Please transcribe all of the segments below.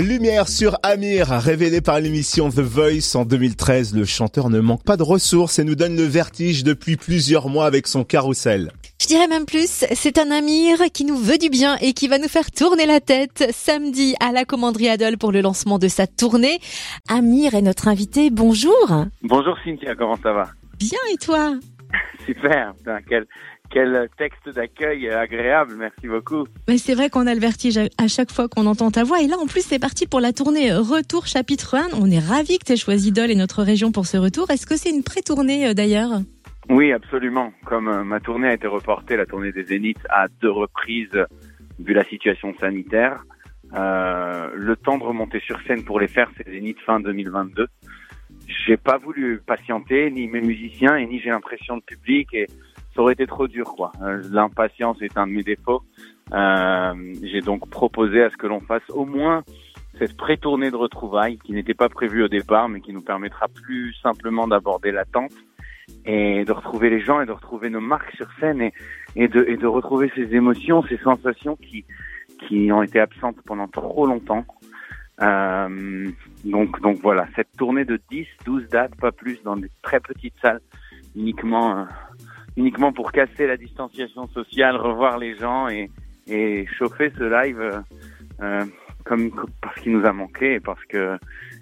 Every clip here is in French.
Lumière sur Amir, révélé par l'émission The Voice en 2013, le chanteur ne manque pas de ressources et nous donne le vertige depuis plusieurs mois avec son carrousel. Je dirais même plus, c'est un Amir qui nous veut du bien et qui va nous faire tourner la tête samedi à la commanderie Adol pour le lancement de sa tournée. Amir est notre invité, bonjour. Bonjour Cynthia, comment ça va? Bien et toi? Super, Putain, quel, quel texte d'accueil agréable, merci beaucoup. Mais c'est vrai qu'on a le vertige à chaque fois qu'on entend ta voix. Et là, en plus, c'est parti pour la tournée Retour chapitre 1. On est ravis que tu aies choisi Dole et notre région pour ce retour. Est-ce que c'est une pré-tournée euh, d'ailleurs? Oui, absolument. Comme euh, ma tournée a été reportée, la tournée des Zéniths, à deux reprises, vu la situation sanitaire, euh, le temps de remonter sur scène pour les faire, c'est Zénith fin 2022. J'ai pas voulu patienter, ni mes musiciens, et ni j'ai l'impression de public, et ça aurait été trop dur, quoi. Euh, l'impatience est un de mes défauts. Euh, j'ai donc proposé à ce que l'on fasse au moins cette pré-tournée de retrouvailles qui n'était pas prévue au départ, mais qui nous permettra plus simplement d'aborder l'attente et de retrouver les gens et de retrouver nos marques sur scène et, de, et de retrouver ces émotions, ces sensations qui, qui ont été absentes pendant trop longtemps. Euh, donc, donc voilà, cette tournée de 10, 12 dates, pas plus, dans des très petites salles, uniquement, euh, uniquement pour casser la distanciation sociale, revoir les gens et, et chauffer ce live euh, euh comme parce qu'il nous a manqué et parce que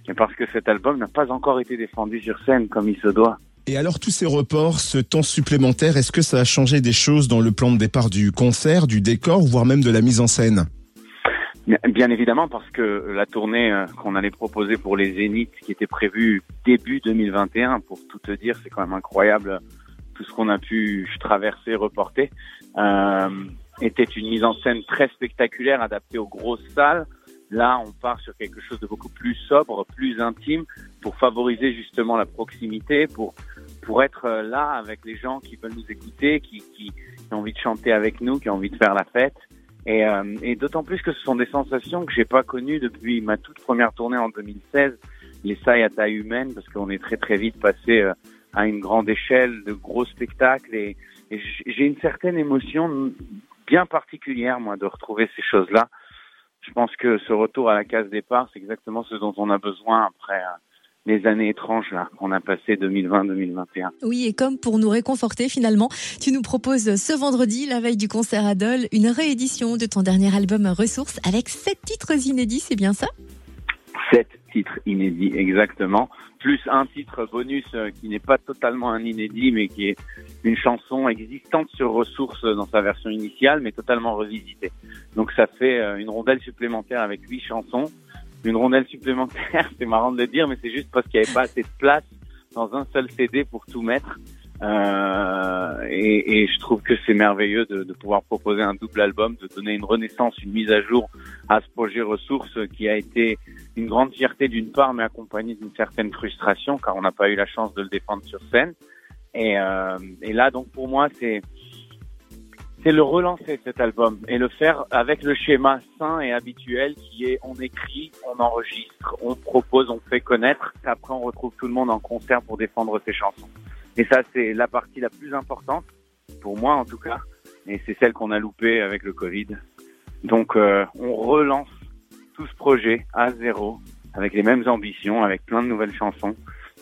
et parce que cet album n'a pas encore été défendu sur scène comme il se doit. Et alors tous ces reports, ce temps supplémentaire, est-ce que ça a changé des choses dans le plan de départ du concert, du décor, voire même de la mise en scène? Bien évidemment, parce que la tournée euh, qu'on allait proposer pour les Zéniths, qui était prévue début 2021, pour tout te dire, c'est quand même incroyable tout ce qu'on a pu traverser, reporter, euh, était une mise en scène très spectaculaire, adaptée aux grosses salles. Là, on part sur quelque chose de beaucoup plus sobre, plus intime, pour favoriser justement la proximité, pour pour être euh, là avec les gens qui veulent nous écouter, qui, qui, qui ont envie de chanter avec nous, qui ont envie de faire la fête. Et, euh, d'autant plus que ce sont des sensations que j'ai pas connues depuis ma toute première tournée en 2016, les sailles à taille humaine, parce qu'on est très très vite passé à une grande échelle de gros spectacles. Et, et j'ai une certaine émotion bien particulière, moi, de retrouver ces choses-là. Je pense que ce retour à la case départ, c'est exactement ce dont on a besoin après euh, les années étranges là qu'on a passé 2020-2021. Oui, et comme pour nous réconforter finalement, tu nous proposes ce vendredi, la veille du concert à Dole, une réédition de ton dernier album Ressources avec sept titres inédits, c'est bien ça? Sept titres inédits, exactement. Plus un titre bonus euh, qui n'est pas totalement un inédit, mais qui est une chanson existante sur Ressources dans sa version initiale, mais totalement revisitée. Donc ça fait euh, une rondelle supplémentaire avec huit chansons une rondelle supplémentaire. C'est marrant de le dire, mais c'est juste parce qu'il n'y avait pas assez de place dans un seul CD pour tout mettre. Euh, et, et, je trouve que c'est merveilleux de, de, pouvoir proposer un double album, de donner une renaissance, une mise à jour à ce projet Ressources qui a été une grande fierté d'une part, mais accompagnée d'une certaine frustration car on n'a pas eu la chance de le défendre sur scène. Et, euh, et là, donc pour moi, c'est c'est le relancer cet album et le faire avec le schéma sain et habituel qui est on écrit, on enregistre, on propose, on fait connaître. Après, on retrouve tout le monde en concert pour défendre ses chansons. Et ça, c'est la partie la plus importante pour moi en tout cas. Et c'est celle qu'on a loupée avec le Covid. Donc, euh, on relance tout ce projet à zéro avec les mêmes ambitions, avec plein de nouvelles chansons.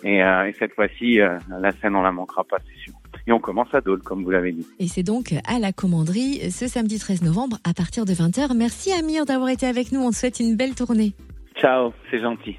Et, euh, et cette fois-ci, euh, la scène, on la manquera pas, c'est sûr. Et on commence à Dole, comme vous l'avez dit. Et c'est donc à la commanderie ce samedi 13 novembre à partir de 20h. Merci Amir d'avoir été avec nous. On te souhaite une belle tournée. Ciao, c'est gentil.